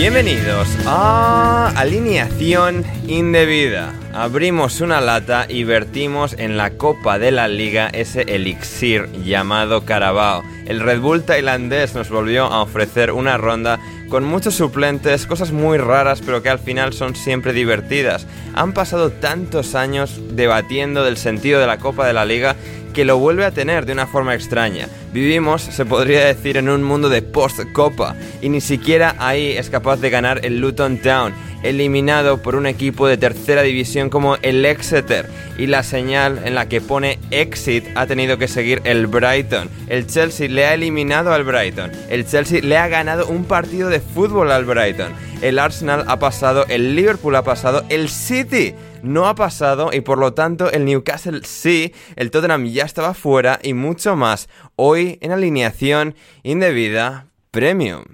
Bienvenidos a Alineación Indebida. Abrimos una lata y vertimos en la copa de la liga ese elixir llamado Carabao. El Red Bull tailandés nos volvió a ofrecer una ronda con muchos suplentes, cosas muy raras pero que al final son siempre divertidas. Han pasado tantos años debatiendo del sentido de la copa de la liga que lo vuelve a tener de una forma extraña. Vivimos, se podría decir, en un mundo de post-copa y ni siquiera ahí es capaz de ganar el Luton Town, eliminado por un equipo de tercera división como el Exeter y la señal en la que pone exit ha tenido que seguir el Brighton. El Chelsea le ha eliminado al Brighton, el Chelsea le ha ganado un partido de fútbol al Brighton, el Arsenal ha pasado, el Liverpool ha pasado, el City no ha pasado y por lo tanto el Newcastle sí, el Tottenham ya estaba fuera y mucho más. Hoy en alineación indebida premium.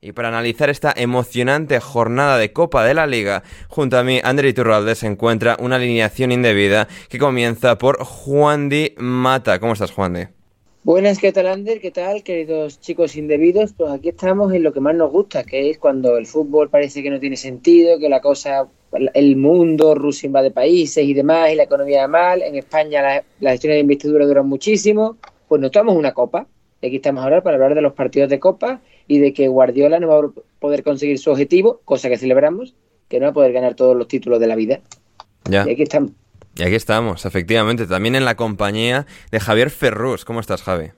Y para analizar esta emocionante jornada de Copa de la Liga, junto a mí, André Iturralde, se encuentra una alineación indebida que comienza por Juan Di Mata. ¿Cómo estás, Juan Di? Buenas, ¿qué tal, Ander? ¿Qué tal, queridos chicos indebidos? Pues aquí estamos en lo que más nos gusta, que es cuando el fútbol parece que no tiene sentido, que la cosa, el mundo, Rusia invade países y demás, y la economía va mal. En España las la gestiones de investidura duran muchísimo. Pues nos tomamos una copa. Y aquí estamos ahora para hablar de los partidos de copa y de que Guardiola no va a poder conseguir su objetivo, cosa que celebramos, que no va a poder ganar todos los títulos de la vida. Ya. Y aquí estamos. Y aquí estamos, efectivamente, también en la compañía de Javier Ferrus. ¿Cómo estás, Javi?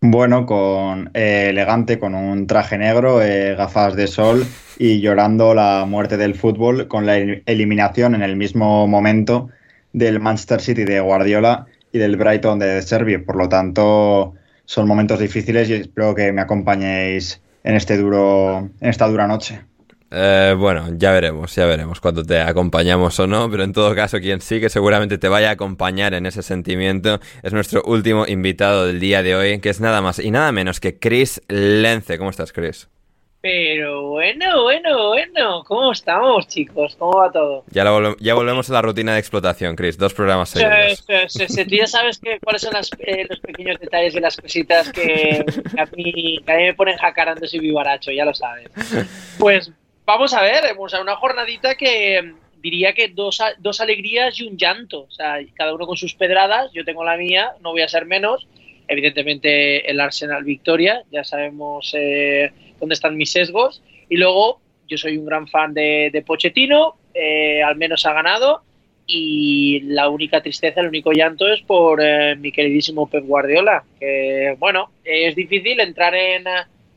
Bueno, con eh, elegante, con un traje negro, eh, gafas de sol y llorando la muerte del fútbol con la eliminación en el mismo momento del Manchester City de Guardiola y del Brighton de Serbia. Por lo tanto, son momentos difíciles y espero que me acompañéis en este duro, en esta dura noche. Eh, bueno, ya veremos, ya veremos cuando te acompañamos o no, pero en todo caso quien sí que seguramente te vaya a acompañar en ese sentimiento es nuestro último invitado del día de hoy, que es nada más y nada menos que Chris Lence. ¿Cómo estás, Chris? Pero bueno, bueno, bueno, ¿cómo estamos, chicos? ¿Cómo va todo? Ya, ya volvemos a la rutina de explotación, Chris. Dos programas seguidos. Sí, sí, ya sabes que, cuáles son las, eh, los pequeños detalles y las cositas que, que, a mí, que, a mí, me ponen jacarando si vivaracho, ya lo sabes. Pues vamos a ver, vamos a una jornadita que diría que dos, dos alegrías y un llanto. O sea, cada uno con sus pedradas. Yo tengo la mía, no voy a ser menos. Evidentemente el Arsenal victoria, ya sabemos eh, dónde están mis sesgos. Y luego yo soy un gran fan de, de Pochettino, eh, al menos ha ganado. Y la única tristeza, el único llanto es por eh, mi queridísimo Pep Guardiola. Que bueno, es difícil entrar en,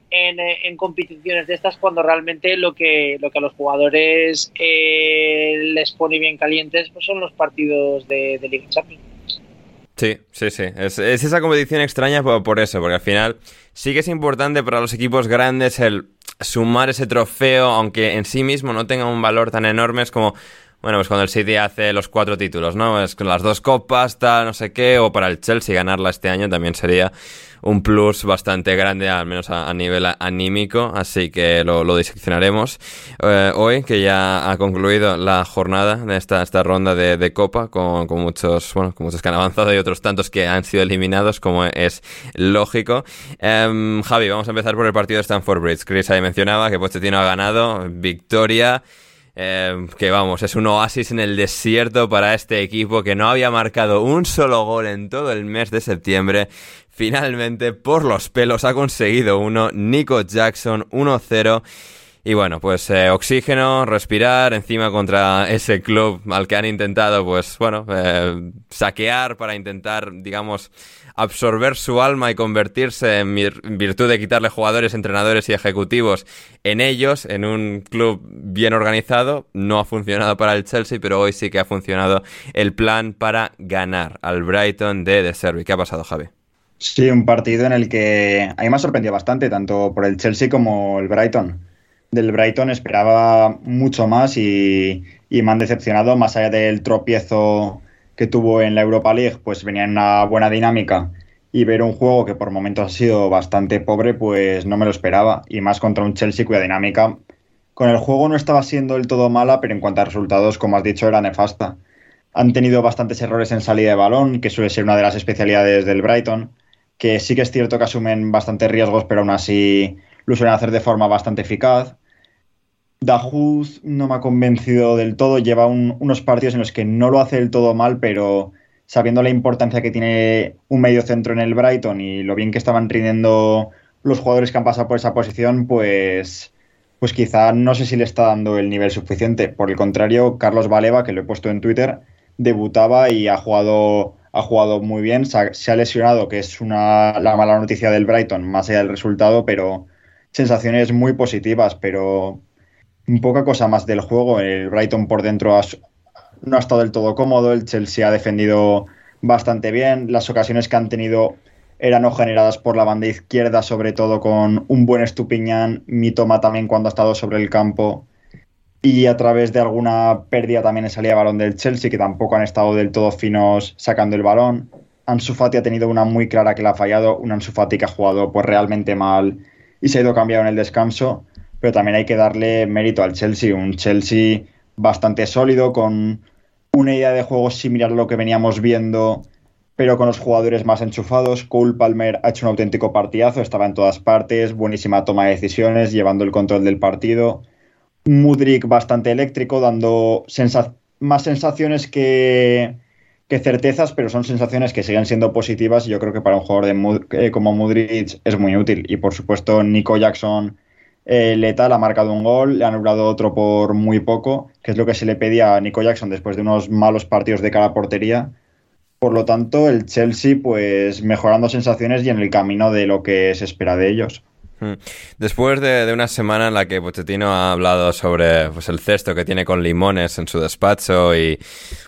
en, eh, en, competiciones de estas cuando realmente lo que, lo que a los jugadores eh, les pone bien calientes pues son los partidos de, de Liga Champions. Sí, sí, sí. Es, es, esa competición extraña por, por eso, porque al final sí que es importante para los equipos grandes el sumar ese trofeo, aunque en sí mismo no tenga un valor tan enorme, es como bueno, pues cuando el City hace los cuatro títulos, ¿no? Es con las dos copas, tal, no sé qué, o para el Chelsea ganarla este año también sería un plus bastante grande, al menos a, nivel anímico, así que lo, lo diseccionaremos eh, hoy, que ya ha concluido la jornada de esta, esta ronda de, de Copa, con, con, muchos, bueno, con muchos que han avanzado y otros tantos que han sido eliminados, como es lógico. Eh, Javi, vamos a empezar por el partido de Stanford Bridge. Chris ahí mencionaba que Pochettino ha ganado, victoria. Eh, que vamos, es un oasis en el desierto para este equipo que no había marcado un solo gol en todo el mes de septiembre. Finalmente, por los pelos, ha conseguido uno. Nico Jackson 1-0. Y bueno, pues eh, oxígeno, respirar encima contra ese club al que han intentado, pues bueno, eh, saquear para intentar, digamos, absorber su alma y convertirse en virtud de quitarle jugadores, entrenadores y ejecutivos en ellos, en un club bien organizado. No ha funcionado para el Chelsea, pero hoy sí que ha funcionado el plan para ganar al Brighton de De Servi. ¿Qué ha pasado, Javi? Sí, un partido en el que a mí me ha sorprendido bastante, tanto por el Chelsea como el Brighton del Brighton esperaba mucho más y, y, me han decepcionado, más allá del tropiezo que tuvo en la Europa League, pues venía en una buena dinámica. Y ver un juego que por momentos ha sido bastante pobre, pues no me lo esperaba, y más contra un Chelsea cuya dinámica con el juego no estaba siendo del todo mala, pero en cuanto a resultados, como has dicho, era nefasta. Han tenido bastantes errores en salida de balón, que suele ser una de las especialidades del Brighton, que sí que es cierto que asumen bastantes riesgos, pero aún así lo suelen hacer de forma bastante eficaz. Dahuz no me ha convencido del todo, lleva un, unos partidos en los que no lo hace del todo mal, pero sabiendo la importancia que tiene un medio centro en el Brighton y lo bien que estaban rindiendo los jugadores que han pasado por esa posición, pues, pues quizá no sé si le está dando el nivel suficiente. Por el contrario, Carlos Valeva, que lo he puesto en Twitter, debutaba y ha jugado, ha jugado muy bien. Se ha, se ha lesionado, que es una, la mala noticia del Brighton, más allá del resultado, pero sensaciones muy positivas, pero poca cosa más del juego. El Brighton por dentro no ha estado del todo cómodo, el Chelsea ha defendido bastante bien, las ocasiones que han tenido eran no generadas por la banda izquierda, sobre todo con un buen Estupiñán, Mitoma también cuando ha estado sobre el campo y a través de alguna pérdida también en salida de balón del Chelsea, que tampoco han estado del todo finos sacando el balón. Ansu Fati ha tenido una muy clara que la ha fallado, un Ansu Fati que ha jugado pues realmente mal y se ha ido cambiado en el descanso, pero también hay que darle mérito al Chelsea, un Chelsea bastante sólido, con una idea de juego similar a lo que veníamos viendo, pero con los jugadores más enchufados. Cole Palmer ha hecho un auténtico partidazo, estaba en todas partes, buenísima toma de decisiones, llevando el control del partido. Mudrik bastante eléctrico, dando más sensaciones que, que, certezas, pero son sensaciones que siguen siendo positivas y yo creo que para un jugador de Mud eh, como Mudrik es muy útil. Y por supuesto, Nico Jackson eh, letal ha marcado un gol, le han anulado otro por muy poco, que es lo que se le pedía a Nico Jackson después de unos malos partidos de cara a portería. Por lo tanto, el Chelsea, pues mejorando sensaciones y en el camino de lo que se espera de ellos. Después de, una semana en la que Pochettino ha hablado sobre pues, el cesto que tiene con limones en su despacho y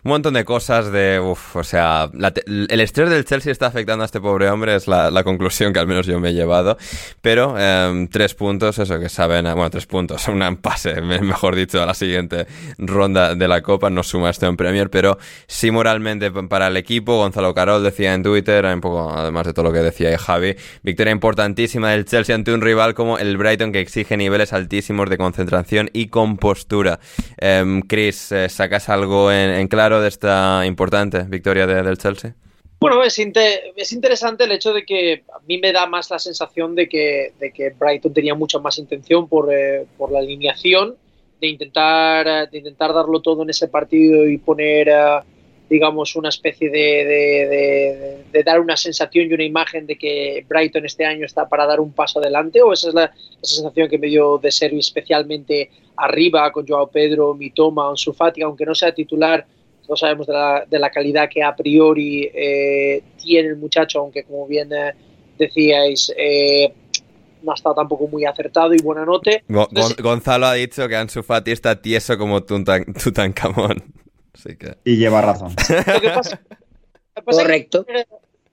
un montón de cosas de, uf, o sea, el estrés del Chelsea está afectando a este pobre hombre, es la, conclusión que al menos yo me he llevado. Pero eh, tres puntos, eso que saben, bueno, tres puntos, un pase, mejor dicho, a la siguiente ronda de la Copa, no suma esto en Premier, pero sí moralmente para el equipo. Gonzalo Carol decía en Twitter, un poco además de todo lo que decía Javi, victoria importantísima del Chelsea ante un rival como el Brighton que exige niveles altísimos de concentración y compostura. Eh, Chris, ¿sacas algo en, claro de esta importante victoria de, del Chelsea? Bueno, es, interesante el hecho de que a mí me da más la sensación de que, de que Brighton tenía mucha más intención por, eh, por la alineación, de intentar, de intentar darlo todo en ese partido y poner... Uh, digamos, una especie de, de, de, de, dar una sensación y una imagen de que Brighton este año está para dar un paso adelante, o esa es la, sensación que me dio de ser especialmente arriba con Joao Pedro, Mitoma, Ansu Fati, aunque no sea titular, no sabemos de la, de la calidad que a priori eh, tiene el muchacho, aunque como bien eh, decíais, eh, no ha estado tampoco muy acertado y buena note. Gonzalo ha dicho que Ansu Fati está tieso como Tutankamón. Y lleva razón. Correcto.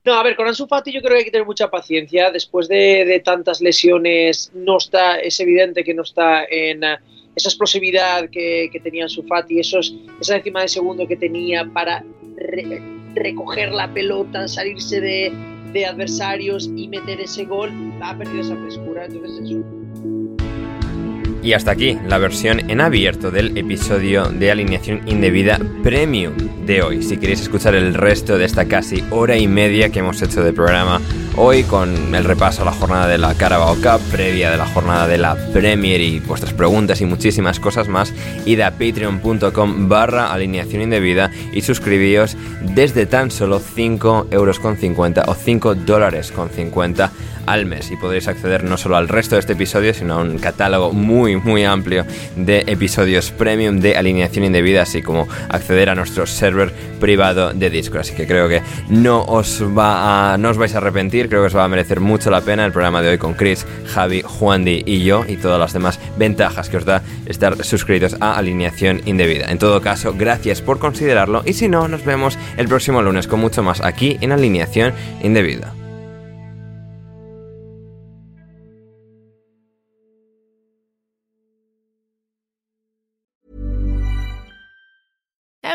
no, a ver, con Ansu Fati yo creo que hay que tener mucha paciencia. Después de, tantas lesiones, no está, es evidente que no está en eh, esa explosividad que, tenía Ansu Fati, esos, esa décima de segundo que tenía para recoger la pelota, salirse de, de adversarios y meter ese gol, ha perdido esa frescura. Entonces eso y hasta aquí la versión en abierto del episodio de alineación indebida premium de hoy. Si queréis escuchar el resto de esta casi hora y media que hemos hecho de programa hoy con el repaso a la jornada de la Carabao Cup, previa de la jornada de la Premier y vuestras preguntas y muchísimas cosas más, id a patreon.com barra alineación indebida y suscribíos desde tan solo 5 euros con 50 o 5 dólares con 50 al mes y podréis acceder no solo al resto de este episodio, sino a un catálogo muy, muy amplio de episodios premium de alineación indebida, así como acceder a nuestro server privado de Discord. Así que creo que no os, va a, no os vais a arrepentir, creo que os va a merecer mucho la pena el programa de hoy con Chris, Javi, Juandi y yo y todas las demás ventajas que os da estar suscritos a alineación indebida. En todo caso, gracias por considerarlo y si no, nos vemos el próximo lunes con mucho más aquí en alineación indebida.